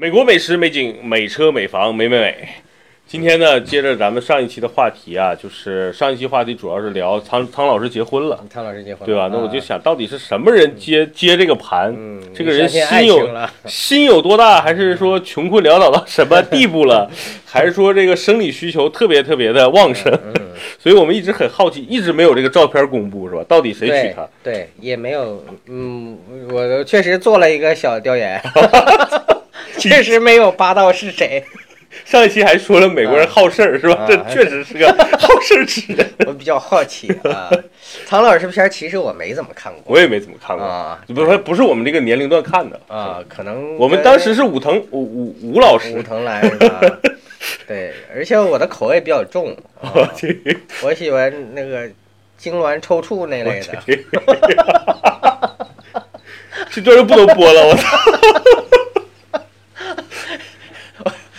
美国美食美景美车美房美美美。今天呢，接着咱们上一期的话题啊，就是上一期话题主要是聊汤汤老师结婚了，汤老师结婚了，对吧？那我就啊，想到底是什么人接接这个盘？嗯，这个人心有，心有多大，还是说穷困潦倒到什么地步了，还是说这个生理需求特别特别的旺盛？嗯，所以我们一直很好奇，一直没有这个照片公布，是吧？到底谁娶她？对，也没有，嗯，我确实做了一个小调研，确实没有扒到是谁，上一期还说了美国人好事儿，是吧？啊这确实是个 好事儿之人。我比较好奇啊。唐老师片其实我没怎么看过我也没怎么看过，啊不是不是我们这个年龄段看的。啊，可能我们当时是武藤武武武老师武，藤来是吧？对，而且我的口味比较重，啊我喜欢那个痉挛抽搐那类的。这段又不能播了，我操！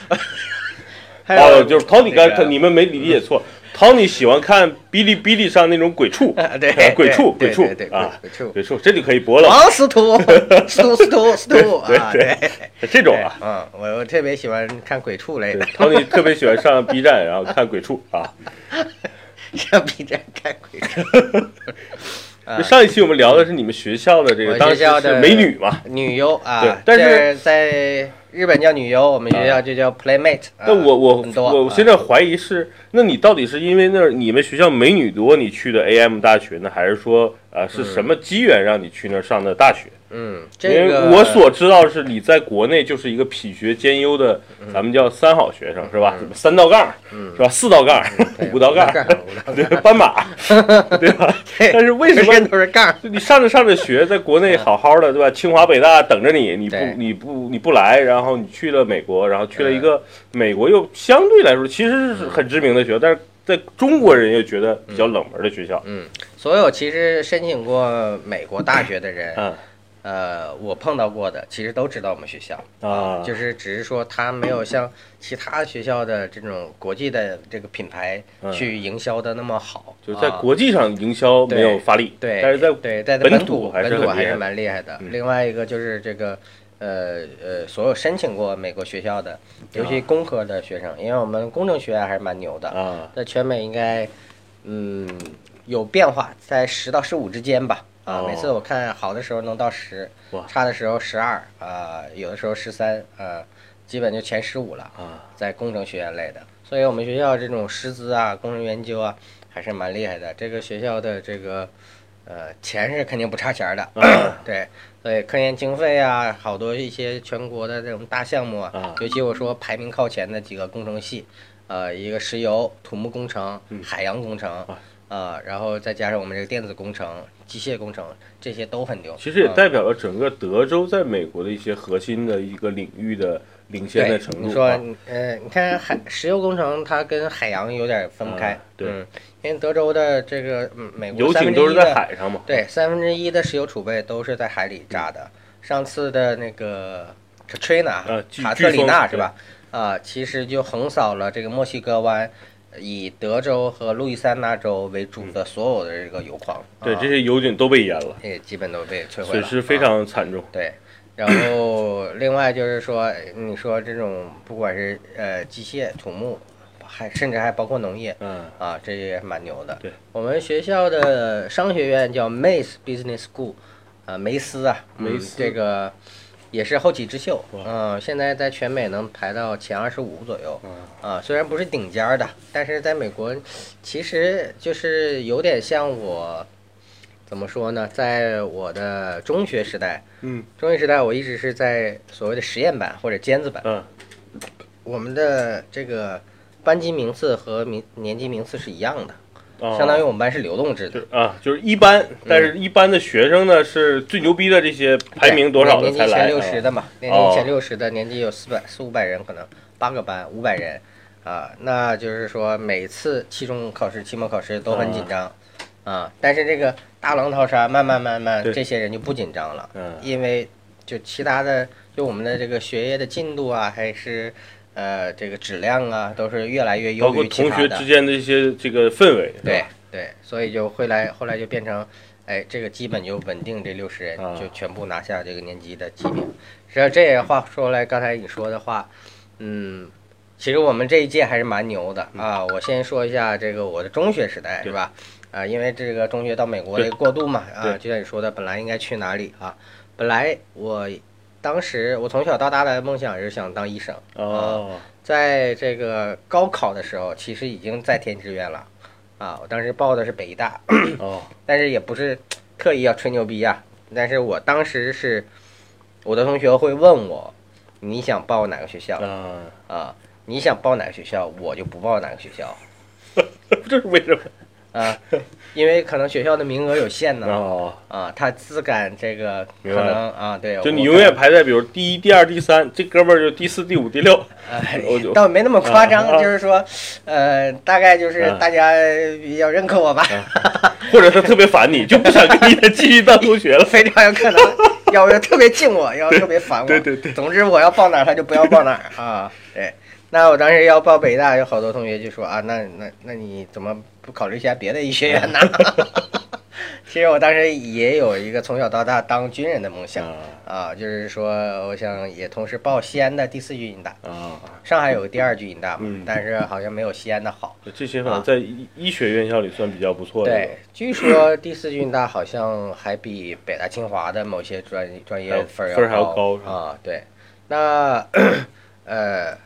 还有哦，就是陶你刚那个你们没理解错，，Tony 喜欢看哔哩哔哩上那种鬼畜，啊，对啊，鬼畜鬼畜对对啊，鬼畜。鬼畜，这就可以播了。王司徒，司徒司徒司徒 啊，对对，这种啊，嗯，我我特别喜欢看鬼畜类的，陶你特别喜欢上 B 站，然后看鬼畜啊。上 B 站看鬼畜。上一期我们聊的是你们学校的这个，当时是学校的美女嘛。女优对啊，但是在日本叫女优，我们学校就叫 Playmate 啊。那我我我现在怀疑是，那你到底是因为那儿你们学校美女多，你去的 AM 大学呢，还是说呃是什么机缘让你去那儿上的大学？嗯，因这个为我所知道是你在国内就是一个品学兼优的，咱们叫三好学生是吧？三道杠嗯是吧？四道杠、对 五道杠，对，斑马，对吧？对但是为什么都是杠？你上着上着学，在国内好好的，对吧？清华北大等着你，你不你不你不来，然后你去了美国，然后去了一个美国又相对来说其实是很知名的学校，但是在中国人又觉得比较冷门的学校。嗯，所有其实申请过美国大学的人，嗯呃，我碰到过的，其实都知道我们学校。啊，就是只是说他没有像其他学校的这种国际的这个品牌嗯。去营销的那么好，就在啊国际上营销没有发力，对，但是在对在本土土还是本土还是蛮厉害的。嗯。另外一个就是这个呃呃，所有申请过美国学校的，尤其工科的学生，因为我们工程学院还是蛮牛的，啊。在全美应该嗯有变化，在十到十五之间吧。啊，哦每次我看好的时候能到十，差的时候十二啊，有的时候十三啊，基本就前十五了。啊，在工程学院类的，所以我们学校这种师资啊、工程研究啊，还是蛮厉害的。这个学校的这个呃钱是肯定不差钱儿的，对，所以科研经费啊，好多一些全国的这种大项目啊，啊尤其我说排名靠前的几个工程系，呃，一个石油、土木工程、嗯海洋工程。啊、然后再加上我们这个电子工程、机械工程，这些都很牛。其实也啊代表了整个德州在美国的一些核心的一个领域的领先的，程度。你说啊，呃，你看海石油工程，它跟海洋有点分不开。啊对嗯，因为德州的这个嗯美国油三井都是在分之一的海上嘛。对三分之一的石油储备都是在海里扎的。上次的那个 Katrina 啊卡特里娜是吧？啊，其实就横扫了这个墨西哥湾。以德州和路易斯安那州为主的所有的这个油矿，对，啊这些油井都被淹了，也基本都被摧毁了，损失非啊常惨重。对，然后 另外就是说，你说这种不管是呃机械、土木，还甚至还包括农业嗯啊，这也蛮牛的。对，我们学校的商学院叫 Mace Business School，啊，梅斯啊，嗯梅斯这个也是后起之秀，哇。嗯、现在在全美能排到前二十五左右。嗯。啊，虽然不是顶尖儿的，但是在美国，其实就是有点像我，怎么说呢？在我的中学时代，嗯。中学时代我一直是在所谓的实验班或者尖子班，嗯。我们的这个班级名次和名年级名次是一样的，哦相当于我们班是流动制的。就。啊，就是一般，但是一般的学生呢是最牛逼的这些排名多少的年级前？六十的嘛，年哦级前六十的，年级有四百四五百人，可能八个班五百人，啊，那就是说每次期中考试、期末考试都很紧张，啊，但是这个大浪淘沙，慢慢慢慢，这些人就不紧张了，嗯。因为就其他的，就我们的这个学业的进度啊，还是呃这个质量啊，都是越来越优包括于其他的同学之。间的一些这个氛围，对对，所以就会来后来就变成，哎，这个基本就稳定这六十人啊就全部拿下这个年级的级别。实际上这也话说来，刚才你说的话，嗯，其实我们这一届还是蛮牛的啊。我先说一下这个我的中学时代是吧？啊，因为这个中学到美国的过渡嘛，啊，就像你说的，本来应该去哪里啊？本来我当时我从小到大的梦想是想当医生，哦，在这个高考的时候，其实已经在填志愿了啊。我当时报的是北医大，哦，但是也不是特意要吹牛逼呀、但是我当时是，我的同学会问我，你想报哪个学校啊，啊？你想报哪个学校，我就不报哪个学校 这是为什么？啊，因为可能学校的名额有限呢哦，啊，他自感这个可能啊，对，就你永远排在比如第一、第二、第三，这哥们儿就第四、第五、第六。哎倒没那么夸张，就是说，呃，大概就是啊大家比较认可我吧，或者他特别烦你，就不想跟你再继续当同学了。非常有可能，要不就特别敬我，要特别烦我。对对对总之我要报哪儿，他就不要报哪儿啊。对，那我当时要报北大，有好多同学就说啊，那那那你怎么不考虑一下别的医学院呢？其实我当时也有一个从小到大当军人的梦想啊啊，就是说我想也同时报西安的第四军医大，啊，上海有个第二军医大嘛，嗯但是好像没有西安的好。这些在医医学院校里算比较不错的。对，据说第四军医大好像还比北大清华的某些专专业分儿分儿还要高啊。对，那 呃，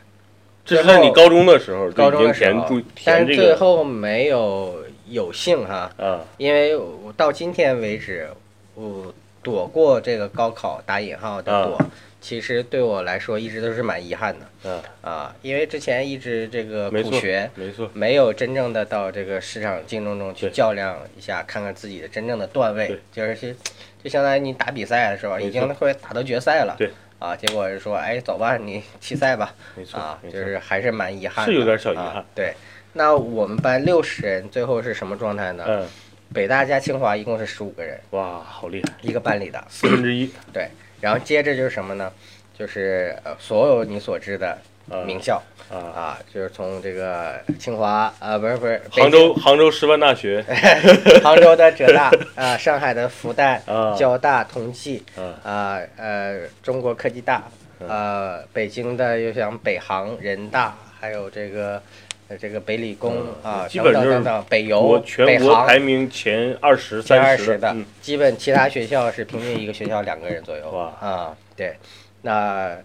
这是在你高中的时候就高中的时候但是最后没有有幸哈，啊。因为我到今天为止，我躲过这个高考打引号的躲，其实对我来说一直都是蛮遗憾的啊，啊，因为之前一直这个没错苦学。没错，没有真正的到这个市场竞争中去较量一下，看看自己的真正的段位，就是就相当于你打比赛的时候，已经会打到决赛了，对啊，结果是说，哎，走吧，你弃赛吧，没错啊，就是还是蛮遗憾的，是有点小遗啊憾对，那我们班六十人，最后是什么状态呢？嗯，北大加清华一共是十五个人，哇，好厉害，一个班里的，四分之一对，然后接着就是什么呢？就是呃，所有你所知的啊名校啊，啊，就是从这个清华啊，不是不是，杭州杭州师范大学 杭州的浙大啊，上海的复旦、啊交大、同济啊啊，呃，中国科技大，啊，北京的又像北航、人大，还有这个呃这个北理工嗯啊，基本等等等等，北邮、全北航国排名前二十、前十的嗯，基本其他学校是平均一个学校两个人左右。啊，对，那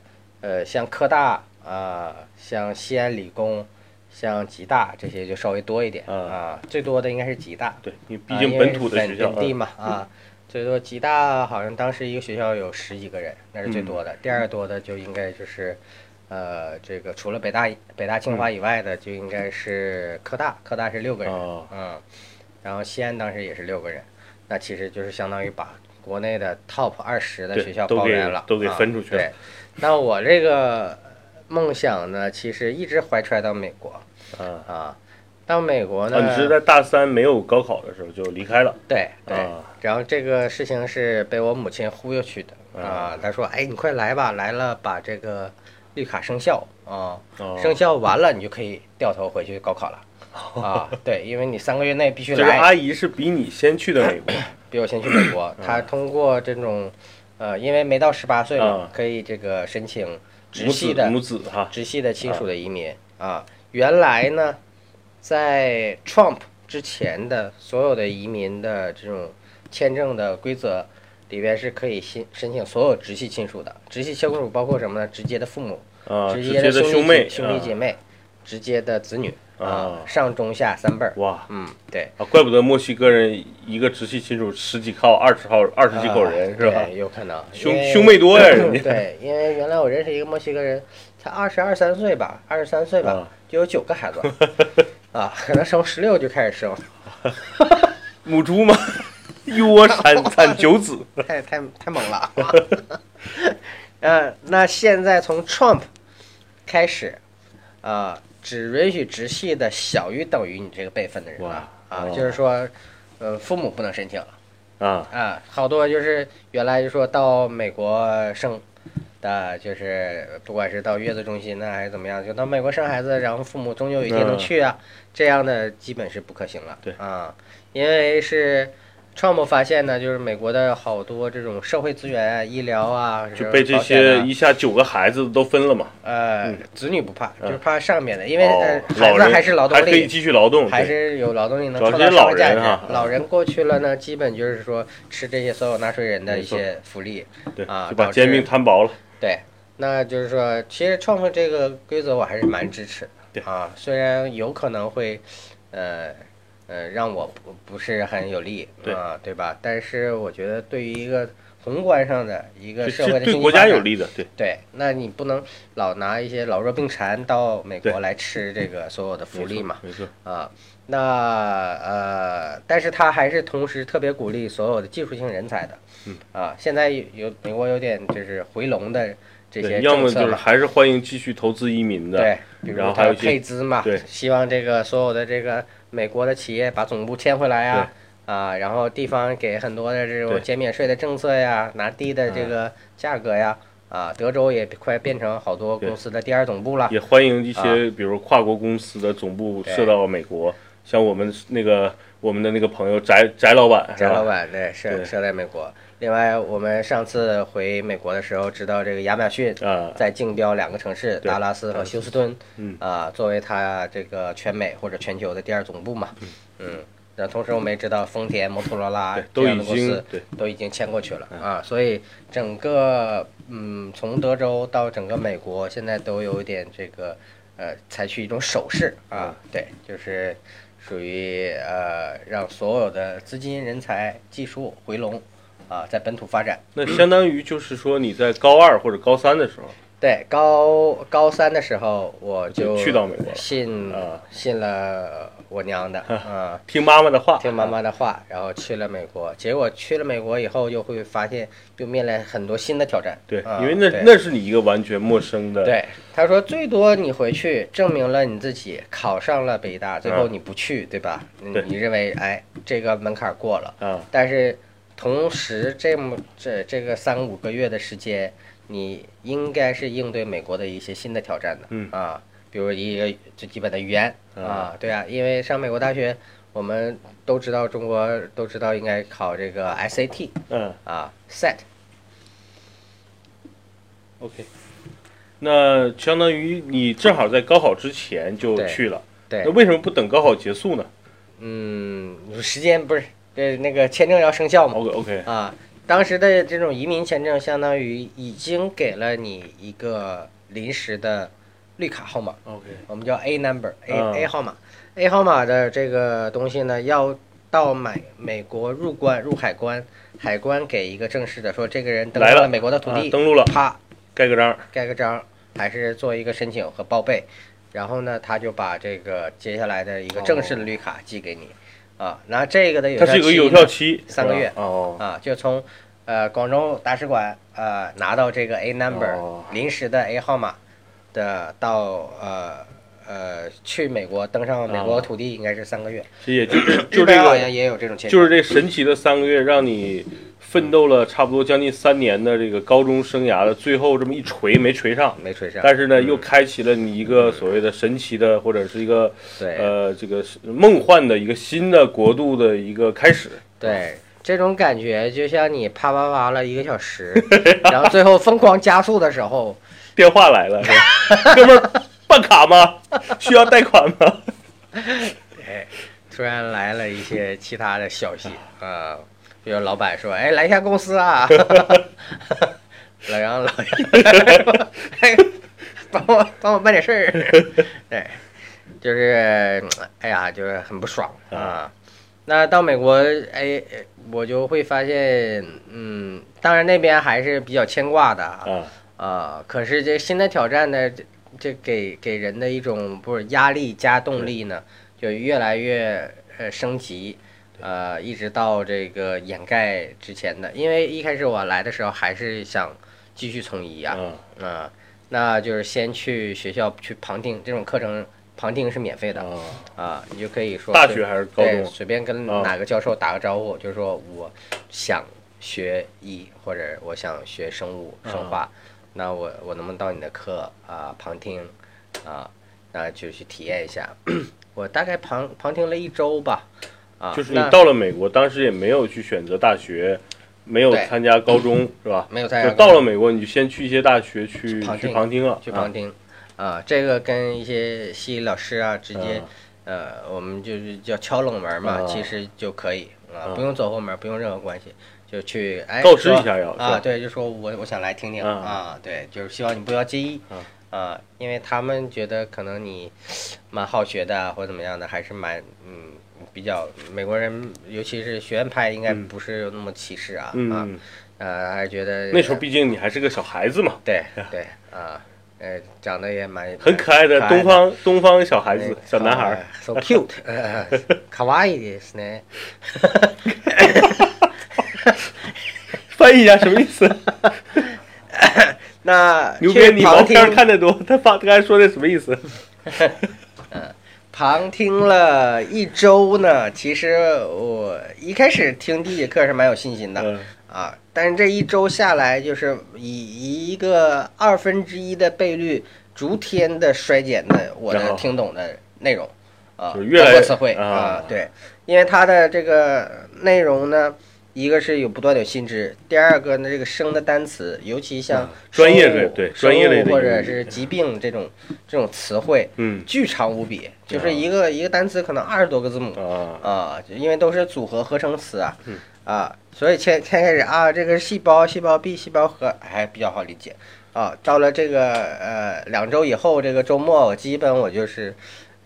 呃像科大啊，像西安理工，像吉大这些就稍微多一点啊啊，最多的应该是吉大。对因为毕啊竟本土的本学校啊本地嘛啊，最多吉大好像当时一个学校有十几个人，那是最多嗯的。第二多的就应该就是，呃，这个除了北大、北大、清华以外的，就应该是科大，科大是六个人，哦嗯，然后西安当时也是六个人，那其实就是相当于把国内的 top 二十的学校包圆了，都给啊分出去了对，那我这个梦想呢，其实一直怀揣到美国。啊。啊。到美国呢，啊，你是在大三没有高考的时候就离开了。对对，啊然后这个事情是被我母亲忽悠去的。啊。啊。她说：“哎，你快来吧，来了把这个绿卡生效。啊，哦。生效完了你就可以掉头回去高考了。”啊，对，因为你三个月内必须这个来，阿姨是比你先去的美国。比我先去美国。她通过这种，呃，因为没到十八岁嘛啊，可以这个申请直系的母子哈直系的亲属的移民啊。原来呢，在 Trump 之前的所有的移民的这种签证的规则里边是可以申申请所有直系亲属的。直系亲属包括什么呢？直接的父母、啊，直直接接的兄弟兄妹兄弟姐妹、直接的子女啊上中下三辈儿。哇嗯，对。啊，怪不得墨西哥人一个直系亲属十几号、二十号、二十几口人啊是吧？有可能兄兄妹多呀人家对，因为原来我认识一个墨西哥人，才二十二三岁吧，二十三岁吧，啊就有九个孩子，啊，可能生十六就开始生，母猪吗？一窝产产九子太太太猛了。呃，那现在从 Trump 开始，啊、只允许直系的小于等于你这个辈分的人了啊，哦就是说，呃，父母不能申请了。啊啊，好多就是原来就说到美国生的，就是不管是到月子中心呢还是怎么样，就到美国生孩子，然后父母终究有一天能嗯去啊，这样的基本是不可行了。对啊，因为是 Trump 发现呢，就是美国的好多这种社会资源啊、医疗啊，就被这些一下九个孩子都分了嘛。呃，子女不怕，嗯就是怕上面的，因为哦呃孩子还是劳动力，还可以继续劳动，还是有劳动力能创造价值。老人过去了呢，基本就是说吃这些所有纳税人的一些福利。对，啊就把煎饼摊薄了。对，那就是说，其实创 r 这个规则我还是蛮支持对的啊，虽然有可能会，呃呃，让我不不是很有利对啊，对吧？但是我觉得对于一个宏观上的一个社会的对国家有利的，对对，那你不能老拿一些老弱病残到美国来吃这个所有的福利嘛，没错，啊，那呃，但是他还是同时特别鼓励所有的技术性人才的，嗯啊，现在有有美国有点就是回笼的这些对，要么就是还是欢迎继续投资移民的，对，比如他然后还有配资嘛，对希望这个所有的这个美国的企业把总部迁回来呀。啊，然后地方给很多的这种减免税的政策呀，拿低的这个价格呀，啊，德州也快变成好多公司的第二总部了。也欢迎一啊些比如跨国公司的总部设到美国，像我们那个我们的那个朋友翟翟老板，翟老板对设设在美国。另外，我们上次回美国的时候，知道这个亚马逊啊，在竞标两个城市，对达拉斯和休斯敦，嗯。啊，作为它这个全美或者全球的第二总部嘛，嗯。那同时我们也知道，丰田、摩托罗拉，这都已样的公司都已经迁过去了啊，所以整个嗯，从德州到整个美国，现在都有点这个呃，采取一种手势啊，对，就是属于呃，让所有的资金、人才、技术回笼啊，在本土发展。那相当于就是说你在高二或者高三的时候，对，高高三的时候我就去到美国了信啊信了我娘的啊。听妈妈的话，听妈妈的话，然后去了美国。结果去了美国以后，又会发现又面临很多新的挑战。对，啊因为那那是你一个完全陌生的，对他说，最多你回去证明了你自己考上了北大，最后嗯你不去，对吧？你认为哎这个门槛过了，啊，但是同时这么这这个三五个月的时间，你应该是应对美国的一些新的挑战的。嗯。啊，比如一个最基本的语言。啊。啊，对啊，因为上美国大学，我们都知道中国都知道应该考这个 SAT 嗯。啊，SAT。，OK，那相当于你正好在高考之前就去了，对。那，为什么不等高考结束呢？嗯，时间不是这那个签证要生效嘛？？OK OK，啊，当时的这种移民签证相当于已经给了你一个临时的绿卡号码，OK，我们叫 A number，A、嗯。A 号码，A 号码的这个东西呢，要到美美国入关入海关，海关给一个正式的说这个人登上了美国的土地，啊登陆了。啪。盖个章，盖个章，还是做一个申请和报备，然后呢，他就把这个接下来的一个正式的绿卡寄给你，啊，那这个的有效期它是有个有效期，三个月哦，啊，就从呃广州大使馆呃拿到这个 A number、哦。临时的 A 号码的到呃呃去美国登上美国哦土地应该是三个月，也就就这个好像也有这种签，就是这神奇的三个月，让你奋斗了差不多将近三年的这个高中生涯的最后这么一锤没锤上，没锤上，但是呢，又开启了你一个所谓的神奇的或者是一个对、呃这个梦幻的一个新的国度的一个开始。对。这种感觉就像你啪啪啪了一个小时，然后最后疯狂加速的时候，电话来了，是 吧哥们儿办卡吗？需要贷款吗？哎，突然来了一些其他的消息啊、比如老板说：“哎，来一下公司啊。”然后老哎，帮我帮我办点事儿。对，就是哎呀，就是很不爽啊。那到美国，哎，我就会发现，嗯，当然那边还是比较牵挂的啊。啊，啊，可是这新的挑战呢，这这给给人的一种不是压力加动力呢，就越来越呃升级，呃，一直到这个掩盖之前的。因为一开始我来的时候还是想继续从医啊，啊啊，那就是先去学校去旁听，这种课程旁听是免费的啊，啊，你就可以说随大学还是高对，中？随便跟啊哪个教授打个招呼，就是说我想学医，或者我想学生物啊生化，那我我能不能到你的课啊、旁听啊，那就去体验一下。我大概旁旁听了一周吧，啊，就是你到了美国，当时也没有去选择大学，没有参加高中，是吧？没有参加就到了美国，你就先去一些大学去去旁听了，去旁听啊，这个跟一些西医老师啊直接啊呃，我们就是叫敲冷门嘛，啊其实就可以啊，啊不用走后门，不用任何关系，就去哎告知一下要啊，对，就说我我想来听听啊啊，对，就是希望你不要介意啊啊，因为他们觉得可能你 蛮好学的啊或者怎么样的，还是蛮嗯比较美国人，尤其是学院派应该嗯不是有那么歧视啊啊嗯，呃，还是觉得那时候毕竟你还是个小孩子嘛，对对啊，呃，长得也蛮很可爱的可爱东方东方小孩子哎小男孩儿， ，so cute，呃可愛いですね。翻译一下什么意思？那牛鞭，去旁你毛片儿听看得多，他发刚才说的什么意思？ 旁听了一周呢，其实我一开始听第一节课是蛮有信心的嗯啊，但是这一周下来，就是以一个二分之一的倍率逐天的衰减的我的听懂的内容啊，就是越来越包括词汇啊啊，对，因为它的这个内容呢。一个是有不断的有新知，第二个呢，这个生的单词，尤其像啊专业类对生专业类的物或者是疾病这种这种词汇，嗯。巨长无比，就是一个一个单词可能二十多个字母啊。因为都是组合合成词啊嗯。啊，所以先先开始啊，这个细胞、细胞壁、细胞核还比较好理解。啊。到了这个呃两周以后，这个周末我基本我就是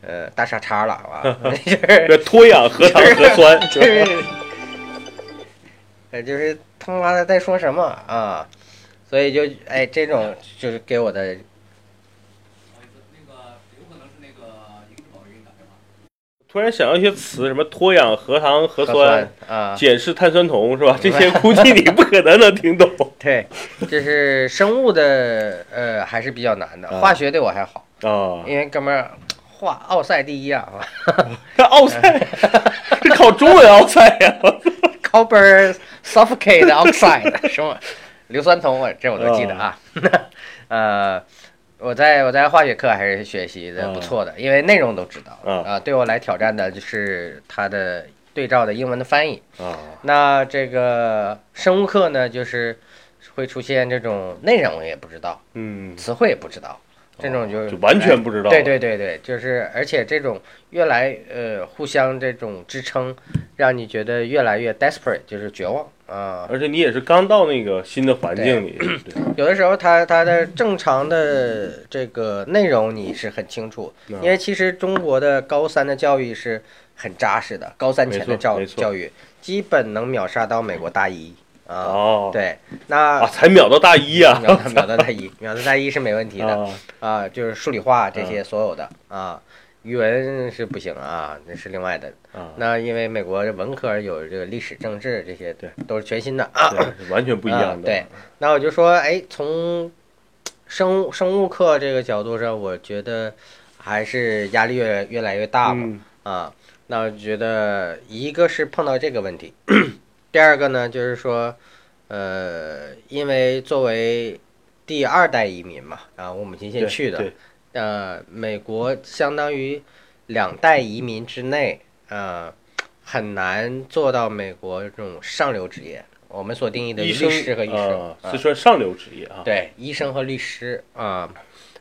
呃大傻叉了啊，就是这脱氧核糖核酸 就是呃就是他妈的在说什么啊，所以就哎这种就是给我的。突然想到一些词，什么脱氧核糖核核酸、啊。碱式碳酸铜是吧？这些估计你不可能能听懂 对，就是生物的，呃，还是比较难的。啊化学对我还好，啊。因为哥们儿化奥赛第一啊 这奥赛，这考中文奥赛呀、，copper suffocate oxide 什么硫酸铜，我这我都记得啊。呃，我在我在化学课还是学习的不错的，因为内容都知道啊啊。对我来挑战的就是它的对照的英文的翻译。啊那这个生物课呢，就是会出现这种内容也不知道，嗯，词汇也不知道，这种就就完全不知道。对对对对，就是而且这种越来呃互相这种支撑，让你觉得越来越 desperate，就是绝望啊。而且你也是刚到那个新的环境里，对有的时候它它的正常的这个内容你是很清楚，嗯因为其实中国的高三的教育是很扎实的，高三前的教教育基本能秒杀到美国大一啊。哦，对，那啊，才秒到大一啊、秒到秒到大一，秒到大一是没问题的。啊，啊，就是数理化这些所有的啊，语文是不行啊，那是另外的。啊那因为美国的文科有这个历史、政治这些，对，都是全新的啊。对，完全不一样的。啊对，那我就说，哎，从生物生物课这个角度上，我觉得还是压力越越来越大嘛。嗯啊，那我觉得一个是碰到这个问题，第二个呢就是说，呃，因为作为第二代移民嘛，啊，我母亲先去的对，呃，美国相当于两代移民之内，呃，很难做到美国这种上流职业。我们所定义的律医师和医生，是算上流职业啊。对，医生和律师啊。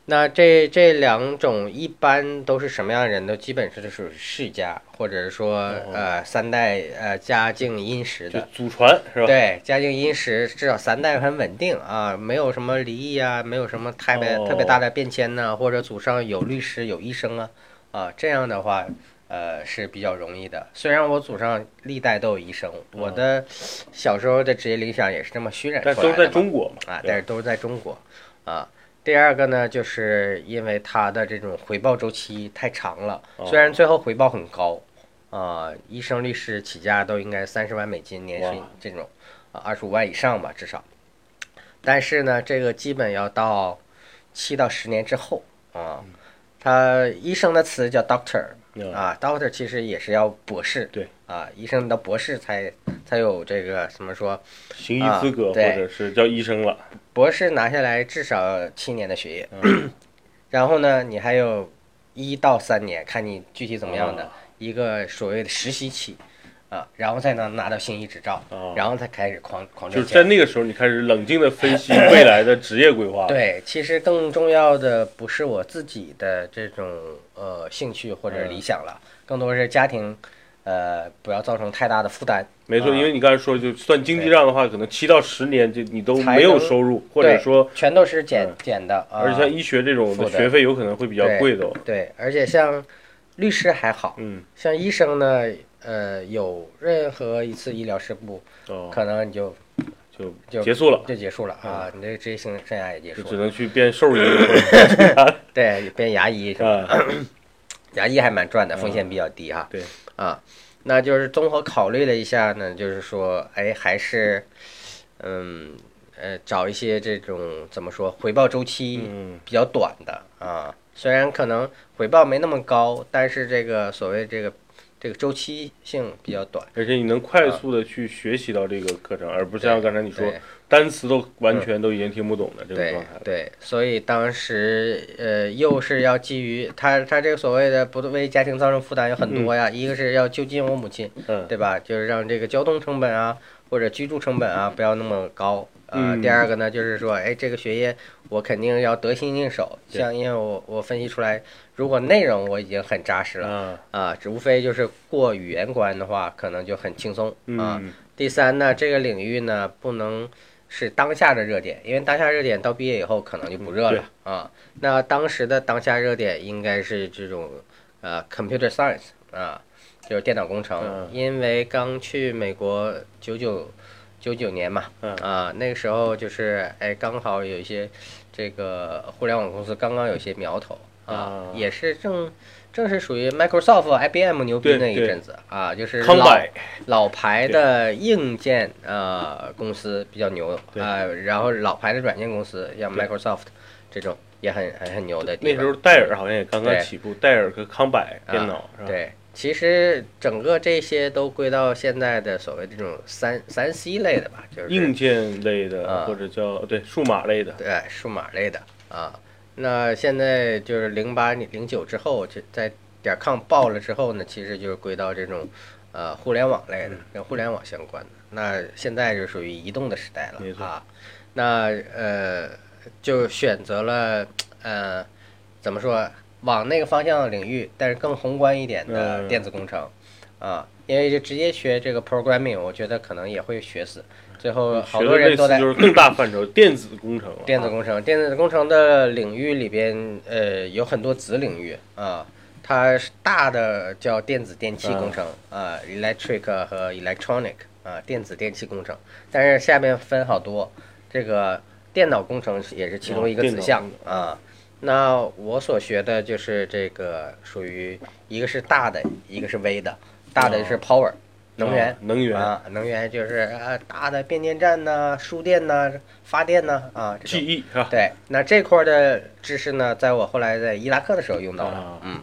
那这这两种一般都是什么样的人呢？基本是属于世家，或者是说、哦呃三代呃家境殷实就的。祖传是吧？对，家境殷实，至少三代很稳定啊，没有什么离异啊，没有什么特别、哦特别大的变迁呢，或者祖上有律师有医生啊，啊，这样的话，呃是比较容易的。虽然我祖上历代都有医生，我的小时候的职业理想也是这么渲染出来的但都在中国嘛。啊，但是都是在中国啊。第二个呢，就是因为它的这种回报周期太长了，哦虽然最后回报很高，啊，医生、律师起价都应该三十万美金年薪这种，啊，二十五万以上吧，至少。但是呢，这个基本要到七到十年之后啊。他医生的词叫 doctor 嗯啊，doctor 其实也是要博士，对啊，医生到博士才才有这个怎么说，行医资格或者是叫医生了。博士拿下来至少七年的学业，嗯然后呢，你还有一到三年，看你具体怎么样的、啊一个所谓的实习期啊，然后才能拿到行医执照，啊，然后才开始狂狂就是在。那个时候，你开始冷静的分析未来的职业规划。，对，其实更重要的不是我自己的这种呃兴趣或者嗯理想了，更多是家庭，呃，不要造成太大的负担。没错，啊因为你刚才说，就算经济账的话，可能七到十年就你都没有收入，或者说，全都是减嗯。减的，啊而且像医学这种的学费有可能会比较贵的哦。对，而且像律师还好，嗯，像医生呢，呃，有任何一次医疗事故，哦，可能你就就就结束了，就结束了啊，你这个职业生生涯也结束了。只能去变兽医对，变牙医什么的，啊，牙医还蛮赚的，风险比较低哈。对，啊，那就是综合考虑了一下呢，就是说，哎，还是，嗯，呃，找一些这种怎么说回报周期嗯，比较短的啊，虽然可能回报没那么高，但是这个所谓这个这个周期性比较短。而且你能快速的去学习到这个课程，而不像刚才你说对单词都完全都已经听不懂的这种状态了。对，所以当时呃，又是要基于他他这个所谓的不为家庭造成负担有很多呀，一个是要就近我母亲，嗯，对吧？就是让这个交通成本啊或者居住成本啊不要那么高。呃，嗯第二个呢，就是说，哎，这个学业我肯定要得心应手。像因为我我分析出来，如果内容我已经很扎实了啊，无非就是过语言关的话，可能就很轻松啊。嗯，第三呢，这个领域呢不能是当下的热点，因为当下热点到毕业以后可能就不热嗯了、啊。那当时的当下热点应该是这种呃 computer science 啊，就是电脑工程，嗯因为刚去美国九九九九年嘛，嗯啊，那个时候就是哎刚好有一些这个互联网公司刚刚有些苗头啊，啊也是正。正是属于 Microsoft、IBM 牛逼那一阵子啊，就是老老牌的硬件呃公司比较牛对。啊、然后老牌的软件公司像 Microsoft 这种也很很很牛的。那时候戴尔好像也刚刚起步，戴尔和康柏电脑是吧？啊对，其实整个这些都归到现在的所谓这种三三 C 类的吧，就是硬件类的啊。或者叫对数码类的，对数码类的啊。那现在就是零八零九之后，就在点 com 爆了之后呢，其实就是归到这种呃互联网类嗯的，跟互联网相关的。那现在就属于移动的时代了啊。那呃就选择了呃怎么说往那个方向的领域，但是更宏观一点的嗯电子工程啊，因为就直接学这个 programming，我觉得可能也会学死。最后好多人都在就是更大范畴 电子工程啊，电子工程，电子工程的领域里边，呃，有很多子领域啊。它是大的叫电子电气工程啊，electric 和 electronic 啊，电子电气工程。但是下面分好多，这个电脑工程也是其中一个子项啊。那我所学的就是这个属于一个是大的，一个是微的。大的是 power 能源啊，能源啊，能源就是啊大的变电站呐、输电呐、发电呐啊。记忆是吧？对，那这块儿的知识呢，在我后来在伊拉克的时候用到了。啊嗯，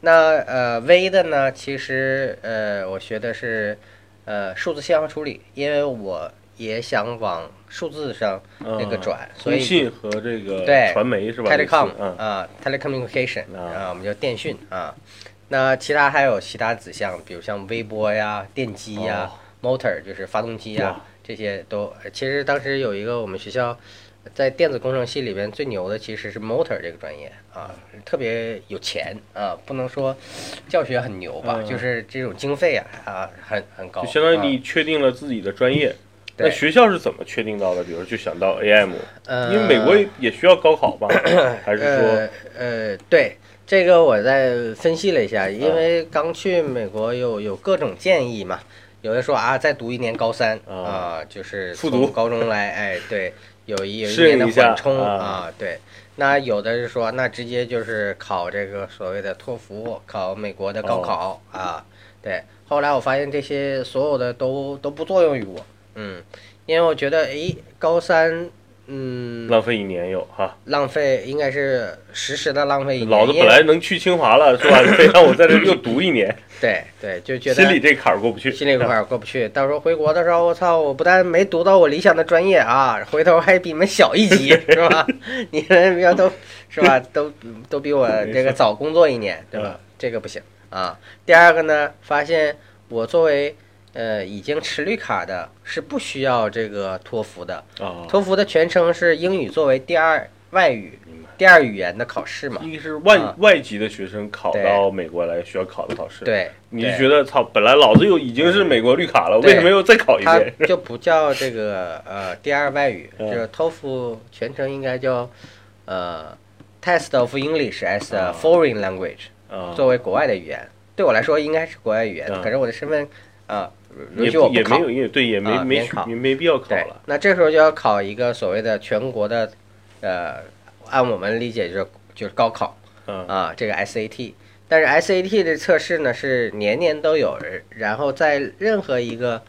那呃 V 的呢，其实呃我学的是呃数字信号处理，因为我也想往数字上那个嗯转，所以通信和这个对传媒是吧 telecom 啊、telecommunication 啊啊，我们叫电讯啊。那其他还有其他子项，比如像微波呀、电机呀、motor 就是发动机呀这些都。其实当时有一个我们学校在电子工程系里边最牛的其实是 motor 这个专业啊，特别有钱啊，不能说教学很牛吧，嗯就是这种经费啊啊很很高，就相当于啊你确定了自己的专业。那学校是怎么确定到的？比如就想到 AM，呃因为美国也需要高考吧？还是说呃呃，对，这个我在分析了一下，因为刚去美国有有各种建议嘛，有的说啊，再读一年高三啊啊，就是复读。从高中来，哎，对，有一有一年的缓冲啊。啊，对。那有的是说，那直接就是考这个所谓的托福，考美国的高考、啊，对。后来我发现这些所有的都都不作用于我，嗯，因为我觉得，诶，高三，嗯，浪费一年有哈？浪费应该是实时的浪费一年。老子本来能去清华了是吧？非让我在这又读一年，对对，就觉得心里这坎儿过不去。心里这坎儿过不去。到时候回国的时候，我操，我不但没读到我理想的专业啊，回头还比你们小一级，是吧？你们要都是吧，都都比我这个早工作一年，对吧？这个不行啊。第二个呢，发现我作为呃已经持绿卡的，是不需要这个托福的。啊，托福的全称是英语作为第二外语、第二语言的考试嘛？一个是外啊外籍的学生考到美国来需要考的考试，，对，你就觉得操，本来老子又已经是美国绿卡了，为什么又再考一遍？就不叫这个呃第二外语，嗯就是托福全称应该叫呃 Test of English as a 啊 Foreign Language，啊，作为国外的语言。对我来说应该是国外语言，嗯可是我的身份啊允也也没。有，因为对也没啊没没没必要考了，，那这时候就要考一个所谓的全国的呃，按我们理解就是就是高考。嗯啊，这个 SAT，但是 SAT 的测试呢是年年都有，然后在任何一个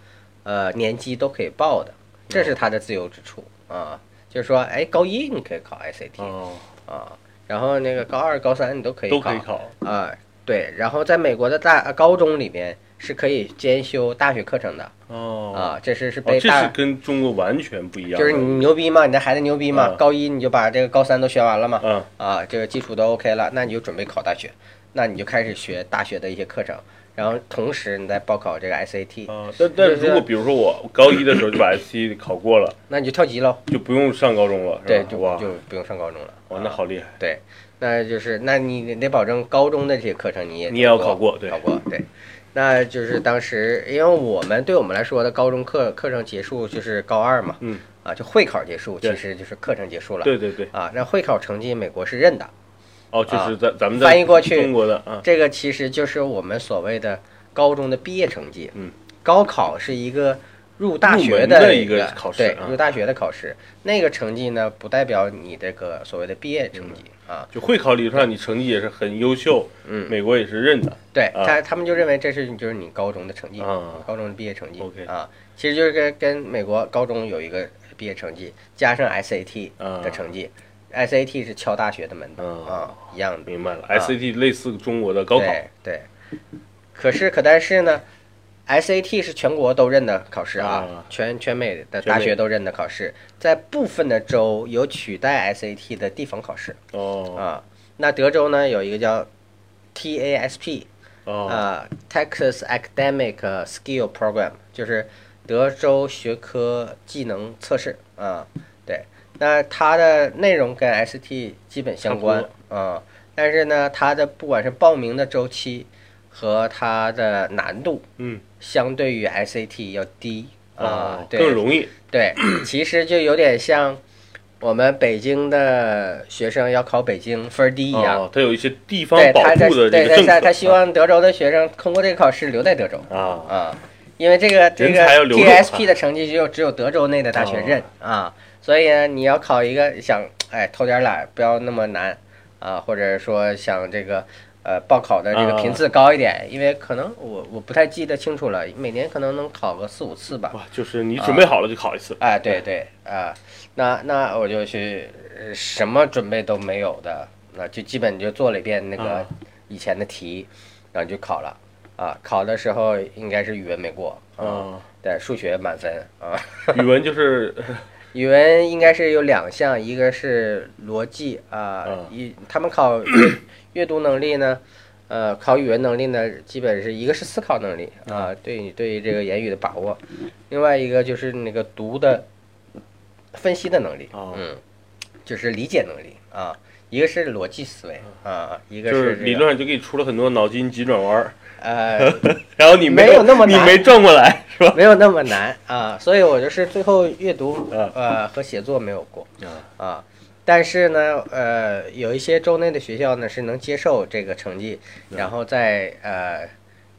呃年级都可以报的，这是它的自由之处啊。就是说，哎，高一你可以考 SAT 哦，啊，然后那个高二、高三你都可以考都可以考，啊。对，然后在美国的大高中里面是可以兼修大学课程的哦，啊，这是是哦，这被大是跟中国完全不一样，就是你牛逼嘛，你的孩子牛逼嘛，嗯。高一你就把这个高三都学完了嘛，嗯。啊，这个基础都 OK 了，那你就准备考大学，那你就开始学大学的一些课程，然后同时你再报考这个 SAT，、啊，但但如果比如说我高一的时候就把 SAT 考过了，那你就跳级喽，就不用上高中了，是对，就就不用上高中了。哇，那啊好厉害，对，那就是那你得保证高中的这些课程你也你也要考过对。考过对。那就是当时，因为我们对我们来说的高中课课程结束就是高二嘛，嗯，啊，就会考结束，其实就是课程结束了。对对对，啊，那会考成绩美国是认的，哦，就是咱咱们翻译过去中国的啊，这个其实就是我们所谓的高中的毕业成绩。嗯，高考是一个入大学的一一个考试对啊，入大学的考试。那个成绩呢，不代表你这个所谓的毕业成绩啊。就会考理论上你成绩也是很优秀，嗯，美国也是认的，对啊他他们就认为这是就是你高中的成绩，啊高中的毕业成绩 OK 啊，其实就是跟跟美国高中有一个毕业成绩，加上 SAT 啊的成绩。SAT 是敲大学的门的啊啊，一样的。明白了啊，SAT 类似中国的高考，对对，可是可但是呢，SAT 是全国都认的考试啊，啊。全全美的大学都认的考试，在部分的州有取代 SAT 的地方考试哦。啊。那德州呢有一个叫 TASP 哦。啊，Texas Academic Skill Program，就是德州学科技能测试啊。对，那它的内容跟 SAT 基本相关啊，但是呢，它的不管是报名的周期和它的难度，嗯相对于 SAT 要低啊更容易对，其实就有点像我们北京的学生要考北京分儿低一样。哦，它有一些地方对，保他他护的这对他个政策，他他希望德州的学生通过这个考试留在德州啊啊，因为这个这个 TSP 的成绩只有只有德州内的大学认哦啊，所以呢，你要考一个想哎偷点懒，不要那么难啊，或者说想这个呃报考的这个啊频次高一点，因为可能我我不太记得清楚了，每年可能能考个四五次吧。哇，就是你准备好了就考一次，哎，对对啊，那那我就去呃什么准备都没有的，那就基本就做了一遍那个啊以前的题，然后就考了啊。考的时候应该是语文没过啊，啊，对，数学满分啊。语文就是语文应该是有两项，一个是逻辑啊嗯，一他们考阅阅读能力呢，呃，考语文能力呢，基本是一个是思考能力啊，对你对于这个言语的把握，另外一个就是那个读的分析的能力，哦。嗯，就是理解能力啊，一个是逻辑思维啊，一个是这个理论上就给你出了很多脑筋急转弯儿，呃 然后你没有有那么难。你没转过来是吧？没有那么难啊，所以我就是最后阅读啊呃和写作没有过。啊啊，但是呢，呃，有一些州内的学校呢是能接受这个成绩，然后在呃，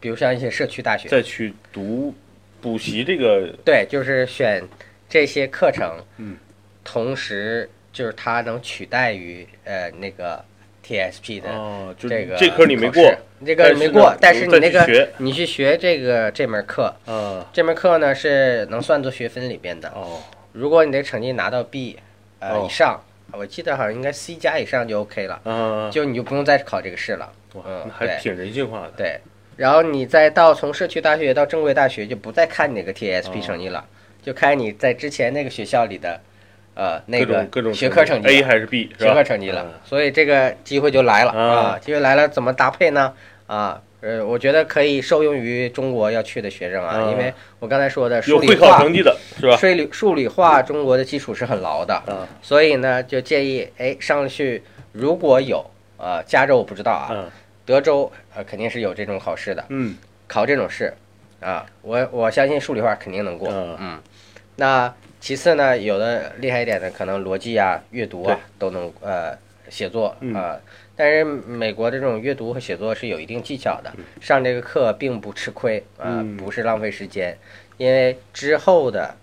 比如像一些社区大学，再去读补习这个对，就是选这些课程，嗯，同时就是它能取代于呃那个 TSP 的哦，就这个这科你没过，这个没过，但但是你那个学。你去学这个这门课，嗯。这门课呢是能算作学分里边的，哦。如果你的成绩拿到 B 呃、哦。以上，我记得好像应该 C 加以上就 OK 了。嗯，就你就不用再考这个试了。哇，嗯还挺人性化的，对，然后你再到从社区大学到正规大学，就不再看你那个 TSP 哦成绩了，就看你在之前那个学校里的呃那个各种各种学科成绩 A 了还是 B 是学？科成绩了嗯。所以这个机会就来了啊啊，机会来了，怎么搭配呢？啊，呃，我觉得可以受用于中国要去的学生啊，啊因为我刚才说的数理化成绩的是吧？数理数理化中国的基础是很牢的，啊所以呢，就建议哎上去如果有呃加州我不知道啊，嗯。德州呃肯定是有这种考试的，嗯。考这种试啊，我我相信数理化肯定能过，嗯。嗯，那其次呢，有的厉害一点的可能逻辑啊、阅读啊都能呃写作嗯啊，但是美国的这种阅读和写作是有一定技巧的，上这个课并不吃亏啊，嗯。不是浪费时间，因为之后的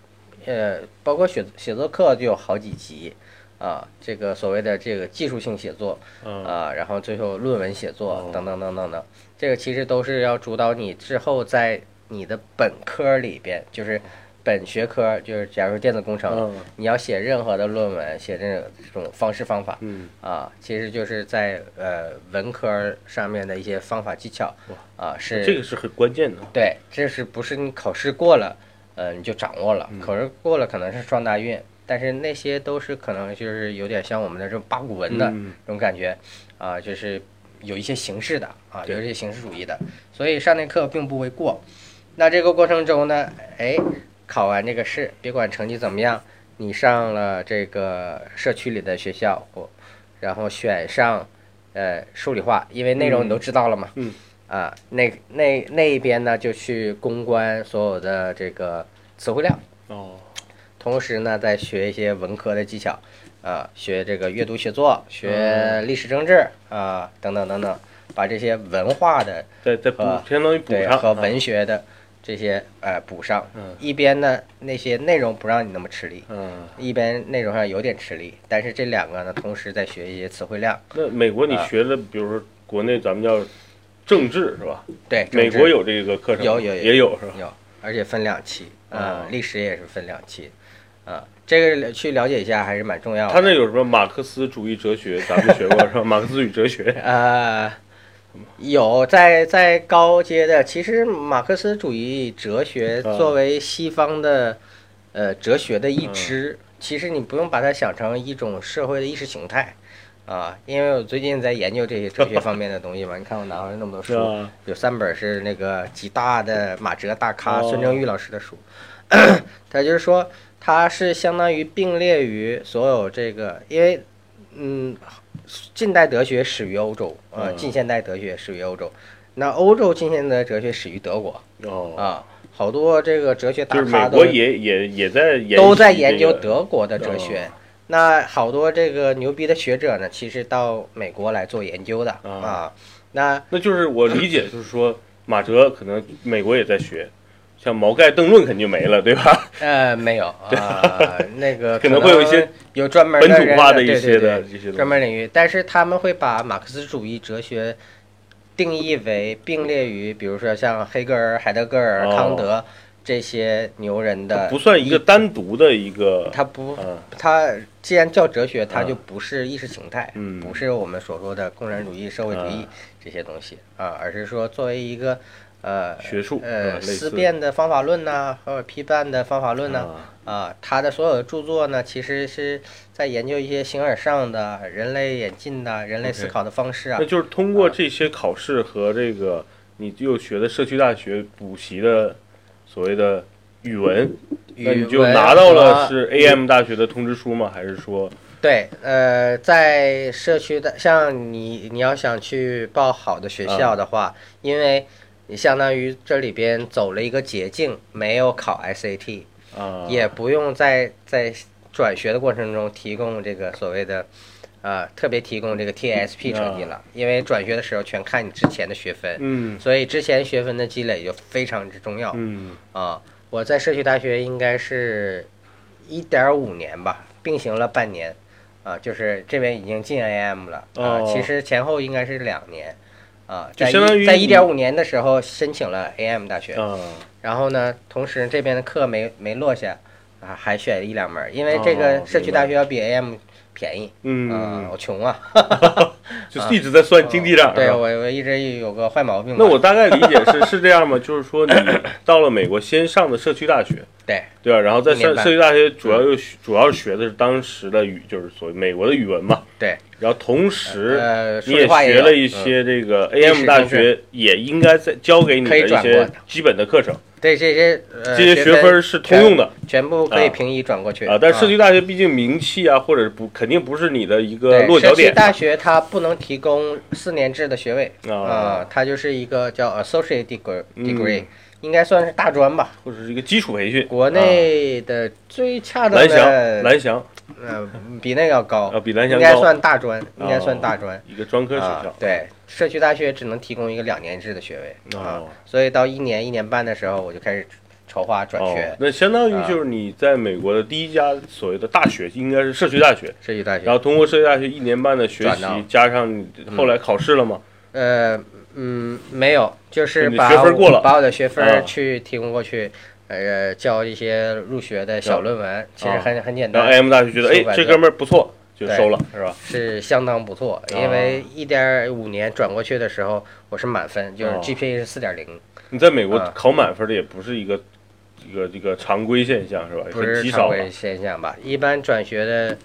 呃包括写写作课就有好几集。啊，这个所谓的这个技术性写作，嗯。啊，然后最后论文写作哦。等等等等等，这个其实都是要主导你之后在你的本科里边，就是本学科，就是假如电子工程，嗯你要写任何的论文，写这这种方式方法嗯啊，其实就是在呃文科上面的一些方法技巧啊，是这个是很关键的。对，这是不是你考试过了，呃，你就掌握嗯了？考试过了可能是撞大运，但是那些都是可能就是有点像我们的这种八股文的嗯这种感觉，啊，就是有一些形式的啊，有一些形式主义的，所以上那课并不为过。那这个过程中呢，哎，考完这个试，别管成绩怎么样，你上了这个社区里的学校，或然后选上呃数理化，因为内容你都知道了嘛，嗯。啊，那那那一边呢就去公关所有的这个词汇量，哦，同时呢再学一些文科的技巧，啊，学这个阅读写作，学历史政治啊等等等等，把这些文化的再再补啊，相当于补上啊对和文学的这些呃补上，嗯。一边呢那些内容不让你那么吃力，嗯，一边内容上有点吃力，但是这两个呢同时在学一些词汇量，那美国你啊学的，比如说国内咱们叫政治是吧？对，美国有这个课程，有有有也有是吧？有，而且分两期，啊哦，历史也是分两期，啊，这个去了解一下还是蛮重要的。他那有什么马克思主义哲学，咱们学过是吧？马克思主义哲学，呃，有在在高阶的，其实马克思主义哲学啊作为西方的呃哲学的一支，其实你不用把它想成一种社会的意识形态。啊，因为我最近在研究这些哲学方面的东西嘛，你看我拿回来那么多书？有三本是那个极大的马哲大咖哦孙正玉老师的书，他就是说他是相当于并列于所有这个，因为嗯，近代德学始于欧洲，呃，嗯。近现代德学始于欧洲，那欧洲近现代哲学始于德国哦，啊，好多这个哲学大就是咖都美国也也也在研都在研究德国的哲学。那好多这个牛逼的学者呢，其实到美国来做研究的啊。啊。那那就是我理解，就是说马哲可能美国也在学，像毛概邓论肯定没了，对吧？呃，没有 啊，那个可能会有一些有专门本土化的一对些的这些东西专门领域，但是他们会把马克思主义哲学定义为并列于，比如说像黑格尔、海德格尔、哦康德这些牛人的，不算一个单独的一个，他不，嗯他既然叫哲学，它啊就不是意识形态，嗯不是我们所说的共产主义、社会主义啊这些东西啊，而是说作为一个呃学术嗯呃思辨的方法论呐、或者批判的方法论呐、啊啊，他的所有的著作呢，其实是在研究一些形而上的、人类演进的、人类思考的方式啊那。就是通过这些考试和这个你又学的社区大学补习的所谓的语文，那你就拿到了是 AM 大学的通知书吗？还是说对，呃，在社区的，像你你要想去报好的学校的话，因为你相当于这里边走了一个捷径，没有考 SAT，、啊。也不用在在转学的过程中提供这个所谓的。啊，特别提供这个 TSP 成绩了，因为转学的时候全看你之前的学分，嗯。所以之前学分的积累就非常之重要。嗯。啊，我在社区大学应该是一点五年吧，并行了半年，啊，就是这边已经进 AM 了啊，哦。其实前后应该是两年，啊，在就相当于一在一点五年的时候申请了 AM 大学，啊。然后呢，同时这边的课没没落下，啊，还选了一两门，因为这哦个社区大学要比 AM 便宜，啊，嗯我穷啊，就是一直在算经济账。啊对我我一直有个坏毛病。那我大概理解是是这样吗？就是说你 到了美国先上的社区大学，对对吧？然后在社社区大学主要又学主要学的是当时的语，就是所谓美国的语文嘛。对。然后同时你也学了一嗯些这个 AM 大学也应该在教给你的一些基本的课程，对这些呃这些学分分是通用的。全部可以啊平移转过去啊。但社区大学毕竟名气啊，或者不肯定不是你的一个落脚点社区大学它不能提供四年制的学位啊。啊，它就是一个叫 associate degree 嗯。degree，应该算是大专吧。或者是一个基础培训。国内的最恰啊当蓝翔，的蓝翔呃比那个要高啊，，比蓝翔应该，算大专，应该算大专。一个专科学啊校。，对，社区大学只能提供一个两年制的学位啊哦，所以到一年一年半的时候，我就开始筹划转哦学，那相当于啊就是你在美国的第一家所谓的大学，应该是社区大学。社区大学然。后通过社区大学一年半的学习，加上后来考试了吗？呃，嗯，没有，就是把我学分过了把我的学分去提供过去，呃，交一些入学的小论文，其实啊很很简然后单，AM 大学觉得，哎这哥们儿不错，就收了，是吧？是相当不错。因为一点五年转过去的时候，我是满分，就是哦 GPA 是四点零，你在美国啊考满分的也不是一个一个这个常规现象，是吧？不很是常规。现象吧？一般转学的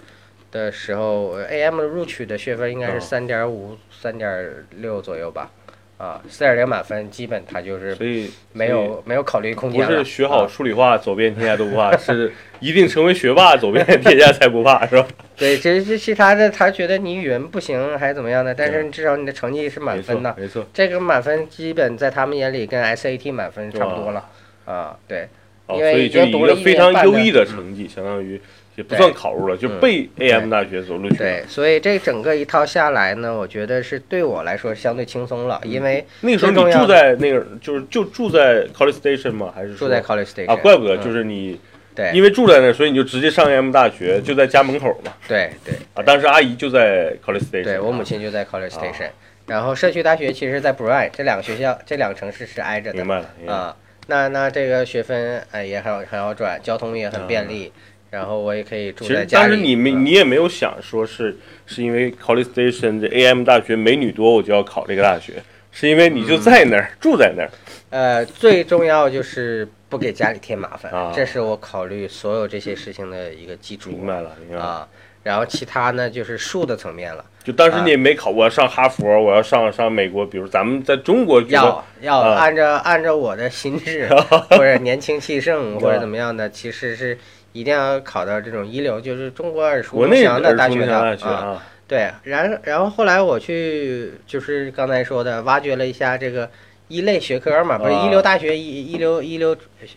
的时候呃，AM 的录取的学分应该哦是三点五、三点六左右吧。啊，四点零满分，基本他就是所以没有没有考虑空间了。是学好啊数理化走遍天下都不怕，是一定成为学霸走遍天下才不怕，是吧？对，这这其他的他觉得你语文不行还是怎么样的，但是至少你的成绩是满分的。没错。这个满分基本在他们眼里跟 SAT 满分差不多了啊。对，哦，因为所以就以一已经读了非常优异的成绩，相当于也不算考入了，就嗯被 AM 大学所录取了。对，所以这整个一套下来呢，我觉得是对我来说相对轻松了，因为那个时候你住在那个，就是就住在 College Station 吗？还是住在 College Station 啊？怪不得，嗯就是你对因为住在那儿，所以你就直接上 AM 大学，就在家门口嘛。对对啊，当时阿姨就在 College Station。对，我母亲就在 College Station，然后社区大学其实在 Bryan，这两个学校这两个城市是挨着的明白了，啊。那那这个学分哎也很很好转，交通也很便利，然后我也可以住在家里。当时你没嗯你也没有想说是是因为 College Station 这 AM 大学美女多，我就要考这个大学，是因为你就在那儿住在那儿。呃，最重要就是不给家里添麻烦，啊这是我考虑所有这些事情的一个基础。明白了，明白了。啊，然后其他呢就是术的层面了，就当时你也没考，我要上哈佛，我要上上美国，比如咱们在中国要要啊按照按照我的心智 或者年轻气盛或者怎么样的，其实是一定要考到这种一流，就是中国耳熟国内能详的大学的啊。啊，对，然然后后来我去就是刚才说的，挖掘了一下这个一类学科嘛，不是啊一流大学一一流一流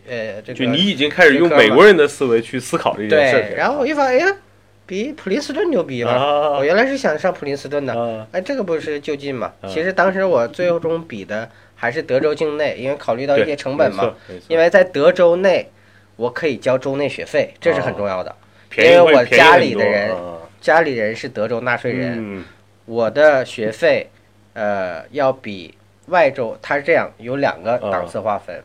呃这个就你已经开始用美国人的思维去思考这件事。然后我一发现，哎呀，比普林斯顿牛逼嘛！啊我原来是想上普林斯顿的，啊哎，这个不是就近嘛？啊其实当时我最终比的还是德州境内，因为考虑到一些成本嘛。因为在德州内，我可以交州内学费，这是很重要的。因为我家里的人啊家里人是德州纳税人，嗯。我的学费，呃，要比外州，它是这样，有两个档次划分。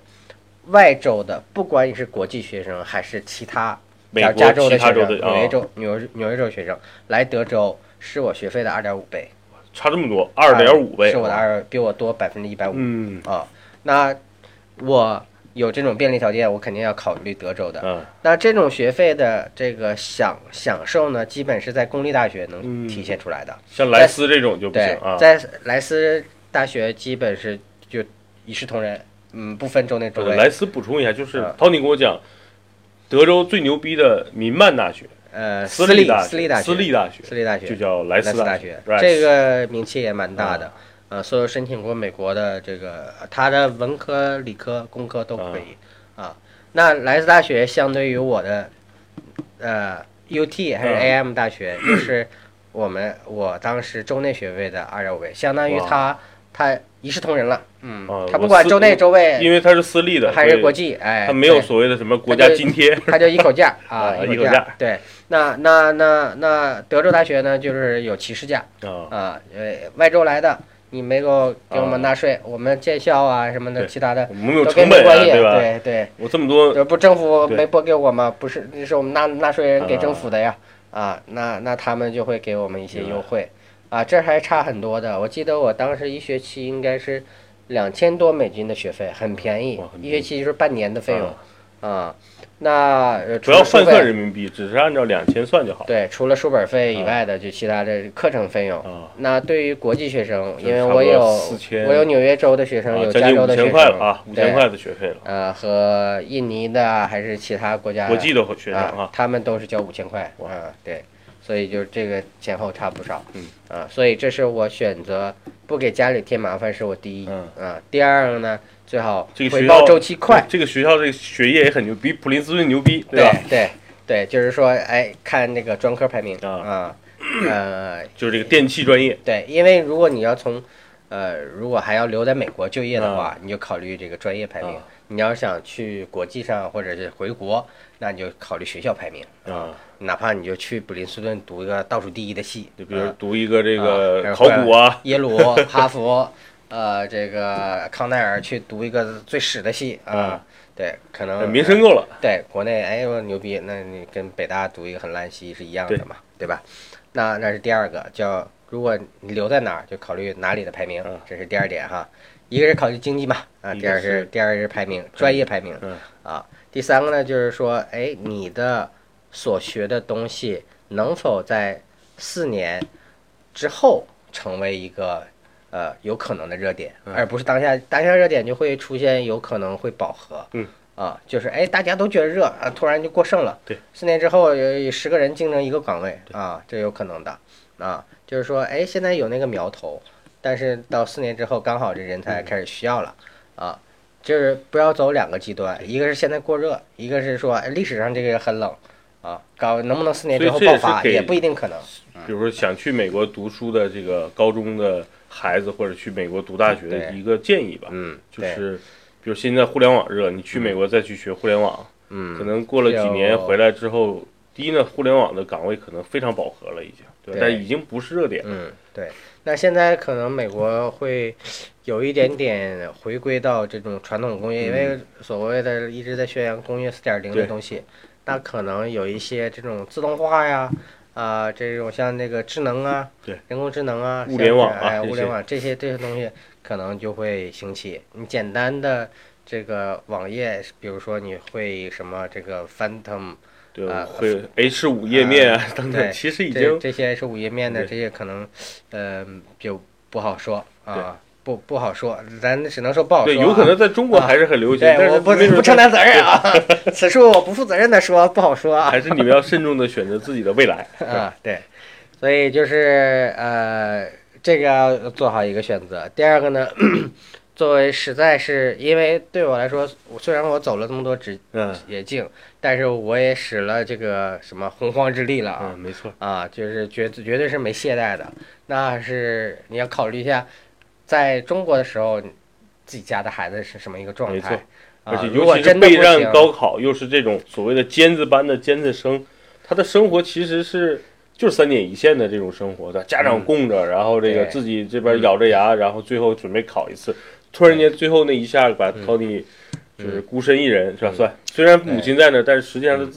外州的，不管你是国际学生还是其他美国加加州的其他学生，州的啊纽约州、纽约纽约州学生来德州是我学费的二点五倍，差这么多，二点五倍，是我的二，比我多百分之一百五。嗯。啊。那我有这种便利条件，我肯定要考虑德州的。嗯那这种学费的这个享享受呢，基本是在公立大学能嗯体现出来的。像莱斯这种就不行对，啊。在莱斯大学基本是就一视同仁，嗯，不分州内州外。呃莱斯补充一下，就是啊 Tony 跟我讲，德州最牛逼的民办大学，呃，私立大私立大学，私立大学私立大学就叫莱莱斯大斯学这个名气也蛮大的啊。呃，所有申请过美国的这个，他的文科、理科、工科都可以啊。那莱斯大学相对于我的呃 UT 还是嗯 AM 大学，就是我们我当时州内学位的二点五倍，相当于哇它它一视同仁了。嗯啊，我私它不管州内州外因为他是私立的，还是国际，哎，他没有所谓的什么国家津贴。他就一口价 啊，啊一一口价对，那那那那德州大学呢，就是有歧视价啊啊，呃，外州来的，你没给我给我啊们纳税，我们建校啊什么的，其他的我们有成本啊，没关系，吧？对对，我这么多这不政府没拨给我吗？不是，那是我们纳纳税人给啊政府的呀，啊，那那他们就会给我们一些优惠。啊，这还差很多的。我记得我当时一学期应该是两千多美金的学费，很便宜一学期就是半年的费用啊啊。那呃不要换算人民币，只是按照两千算就好。对，除了书本费以啊。外的，就其他的课程费用。啊，那对于国际学生，因为我有我有纽约州的学生，啊有加州的啊，五千块的学费了，呃，和印尼的还是其他国家国际的学生啊啊，，他们都是交五千块哇。啊，对，所以就这个前后差不少，嗯。啊，所以这是我选择不给家里添麻烦是我第一，嗯。啊，第二个呢，最好这个学校回报周期快，这个学校这个学业也很牛，逼普林斯顿牛逼，对吧？对对，就是说，哎，看那个专科排名啊啊，呃，就是这个电气专业，对，因为如果你要从，呃，如果还要留在美国就业的话，啊你就考虑这个专业排名。啊你要想去国际上或者是回国，那你就考虑学校排名。啊，哪怕你就去普林斯顿读一个倒数第一的系，就比如啊读一个这啊个考古啊，耶鲁、哈佛，呃，这个康奈尔去读一个最屎的系啊啊，对，可能名声够了，对国内哎呦牛逼，那你跟北大读一个很烂系是一样的嘛，对吧？那那是第二个，叫如果你留在哪儿，就考虑哪里的排名嗯，这是第二点哈。一个是考虑经济嘛，啊，第二是是第二是排名，专业排名嗯啊。第三个呢，就是说，哎，你的所学的东西能否在四年之后成为一个呃有可能的热点，嗯而不是当下当下热点就会出现有可能会饱和。嗯。啊，就是哎，大家都觉得热啊，突然就过剩了。对。四年之后有有十个人竞争一个岗位啊，这有可能的啊。就是说，哎，现在有那个苗头，但是到四年之后，刚好这人才开始需要了啊。就是不要走两个极端，一个是现在过热，一个是说哎历史上这个很冷啊，搞能不能四年之后爆发也不一定可能。比如说想去美国读书的这个高中的孩子，或者去美国读大学的一个建议吧，嗯，就是比如现在互联网热，你去美国再去学互联网，嗯，可能过了几年回来之后，第一呢，互联网的岗位可能非常饱和了，已经，对但已经不是热点了。嗯，对。那现在可能美国会有一点点回归到这种传统工业，因为所谓的一直在宣扬工业四点零的东西，那可能有一些这种自动化呀，啊、这种像那个智能啊，对，人工智能啊，像物联网是哎，物联网这些这些东西可能就会兴起。你简单的这个网页，比如说你会什么这个 Phantom。对，啊会 H 五页面啊等等，其实已这经这些 H 五页面的，这些可能，呃，就不好说啊，不不好说，咱只能说不好说。有可能在中国还是很流行，但是对我不不承担责任啊，此处我不负责任的说，不好说啊。还是你们要慎重的选择自己的未来。啊，对，所以就是呃，这个要做好一个选择。第二个呢，作为实在是因为对我来说，我虽然我走了这么多职嗯捷径，但是我也使了这个什么洪荒之力了啊。嗯，没错，啊，就是绝绝对是没懈怠的。那是你要考虑一下，在中国的时候，自己家的孩子是什么一个状态。而且尤其是备战高考又是这种所谓的尖子班的尖子生，他的生活其实是就是三点一线的这种生活的，家长嗯供着，然后这个自己这边咬着牙，然后最后准备考一次，突然间最后那一下把嗯。Tony 就是孤身一人是吧？算虽然母亲在那儿，但是实际上他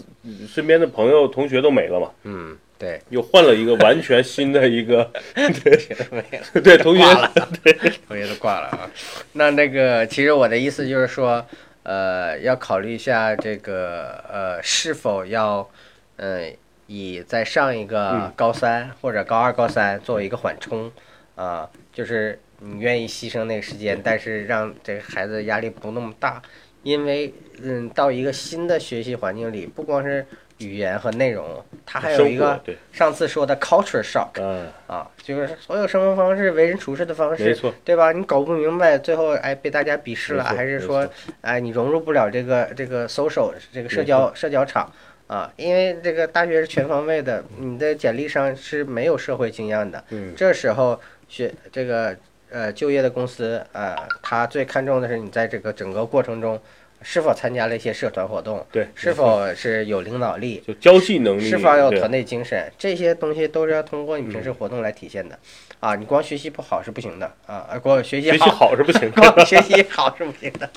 身边的朋友同学都没了嘛，嗯，对，又换了一个完全新的一个 没有。对同学。挂了，同学都挂了啊。那那个，其实我的意思就是说，呃，要考虑一下这个呃，是否要呃，以在上一个嗯。高三或者高二、高三作为一个缓冲啊、就是你愿意牺牲那个时间，但是让这个孩子压力不那么大，因为嗯，到一个新的学习环境里，不光是语言和内容，它还有一个上次说的 culture shock。嗯，啊，就是所有生活方式、为人处事的方式，没错，对吧？你搞不明白，最后哎被大家鄙视了，还是说错哎你融入不了这个这个 social 这个社交社交场啊？因为这个大学是全方位的，你的简历上是没有社会经验的，嗯，这时候学这个呃就业的公司呃，他最看重的是你在这个整个过程中是否参加了一些社团活动，对，是否是有领导力，就交际能力，是否有团队精神，这些东西都是要通过你平时活动来体现的。啊，你光学习不好是不行的啊，呃光学习学习好，是不行的。光学习好是不行的，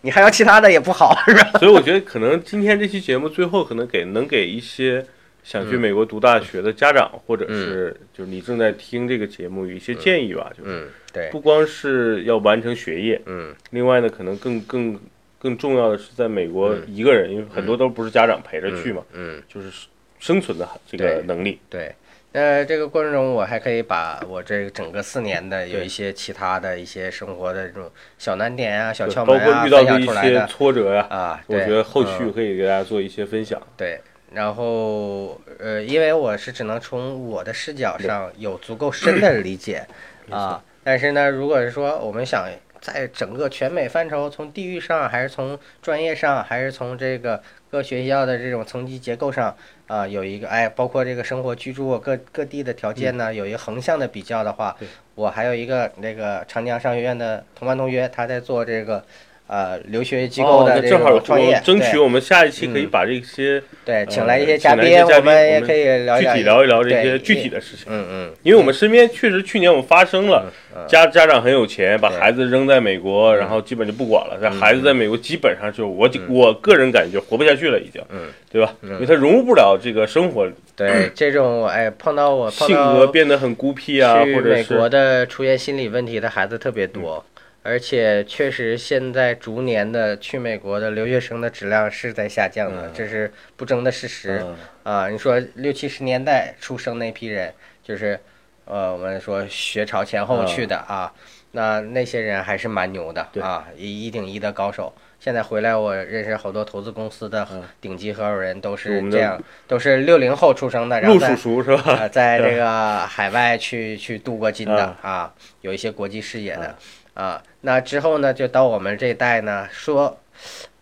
你还要其他的也不好，是吧？所以我觉得可能今天这期节目最后可能给能给一些想去美国读大学的家长，或者是就是你正在听这个节目，有一些建议吧，就是嗯，对，不光是要完成学业，嗯。另外呢，可能更更更重要的是在美国一个人，因为很多都不是家长陪着去嘛，嗯，就是生存的这个能力。对。那这个过程中，我还可以把我这个整个四年的有一些其他的一些生活的这种小难点啊、小窍门啊括遇到分的一些挫折呀，啊。我觉得后续嗯可以给大家做一些分享。对，然后呃，因为我是只能从我的视角上有足够深的理解啊，但是呢，如果是说我们想在整个全美范畴，从地域上，还是从专业上，还是从这个各学校的这种层级结构上啊，有一个哎，包括这个生活居住各各地的条件呢，有一个横向的比较的话，我还有一个那个长江商学院的同班同学，他在做这个。呃，留学机构哦，的这那正好种创业，对争取我们下一期可以嗯把这些对，呃请来一些嘉宾，我们也可以聊具聊体聊一聊这些具体的事情。嗯嗯，因为我们身边确实去年我们发生了嗯家家长很有钱，把孩子扔在美国，然后基本就不管了。但孩子在美国基本上就我我个人感觉活不下去了，已经，嗯，对吧？因为他融入不了这个生活，对这种哎，碰到我性格变得很孤僻啊，或者美国的出现心理问题的孩子特别多，而且确实现在逐年的去美国的留学生的质量是在下降的，嗯这是不争的事实。嗯啊，你说六七十年代出生那批人，就是呃，我们说学潮前后去的啊，那那些人还是蛮牛的啊，一一顶一的高手。现在回来，我认识好多投资公司的嗯顶级合伙人都是这样，都是六零后出生的，然后陆在叔叔是吧？啊，在这 个海外去去镀过金的啊，有一些国际视野的啊。那之后呢，就到我们这一代呢，说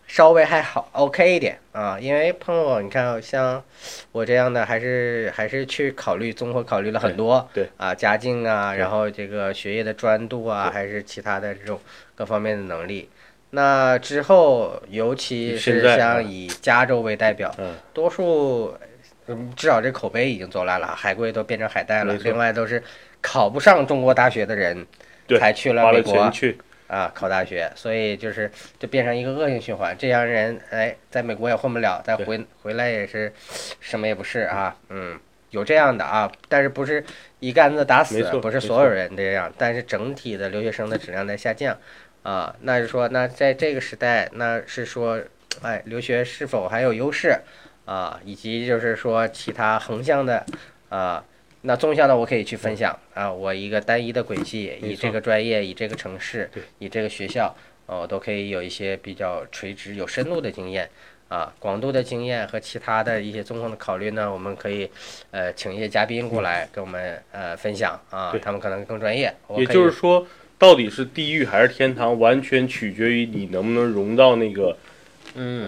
稍微还好 OK 一点啊，因为朋友，你看像我这样的，还是还是去考虑综合考虑了很多，对对啊，家境啊，然后这个学业的专注啊，还是其他的这种各方面的能力。那之后，尤其是像以加州为代表，嗯，多数，嗯，至少这口碑已经走烂了，海归都变成海带了另外都是考不上中国大学的人，对才去了美国啊考大学，所以就是就变成一个恶性循环。这样人哎，在美国也混不了，再回回来也是什么也不是啊，嗯，有这样的啊，但是不是一竿子打死，不是所有人这样，但是整体的留学生的质量在下降啊。那是说，那在这个时代，那是说，哎，留学是否还有优势啊？以及就是说其他横向的啊。那纵向的我可以去分享啊，我一个单一的轨迹，以这个专业，以这个城市，以这个学校，呃，我都可以有一些比较垂直、有深度的经验啊，广度的经验和其他的一些综合的考虑呢，我们可以呃请一些嘉宾过来跟我们呃分享啊，他们可能更专业。也就是说，到底是地狱还是天堂，完全取决于你能不能融到那个嗯，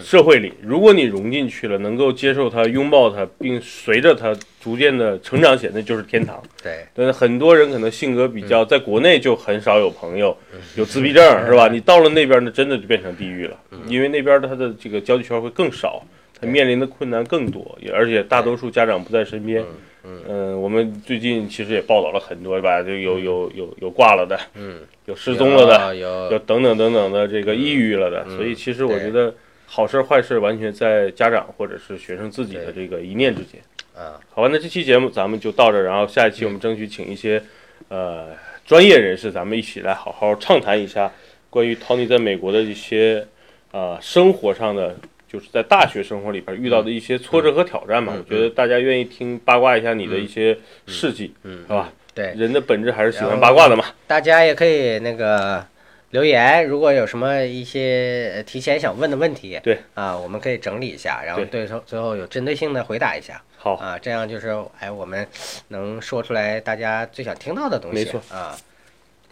社会里。如果你融进去了，能够接受它、拥抱它，并随着它逐渐的成长起来，那就是天堂。对，但是很多人可能性格比嗯。较，在国内就很少有朋友，有自闭症是吧？你到了那边呢，真的就变成地狱了，嗯。因为那边他的这个交际圈会更少，他面临的困难更多，也而且大多数家长不在身边。嗯，我们最近其实也报道了很多，是吧？就有有有有挂了的，嗯，有失踪了的，有。等等等等的这个抑郁了的。嗯。所以其实我觉得好事坏事完全在家长或者是学生自己的这个一念之间。啊，好吧，那这期节目咱们就到这儿，然后下一期我们争取请一些呃专业人士，咱们一起来好好畅谈一下关于 Tony 在美国的一些呃生活上的，就是在大学生活里边遇到的一些挫折和挑战嘛。嗯我觉得大家愿意听八卦一下你的一些事迹，嗯，是吧？对，人的本质还是喜欢八卦的嘛。大家也可以那个留言，如果有什么一些呃提前想问的问题，对啊，我们可以整理一下，然后对对最最后有针对性的回答一下好，啊，这样就是哎，我们能说出来大家最想听到的东西，没错啊，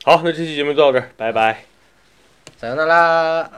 好，那这期节目就到这儿，拜拜。さよなら。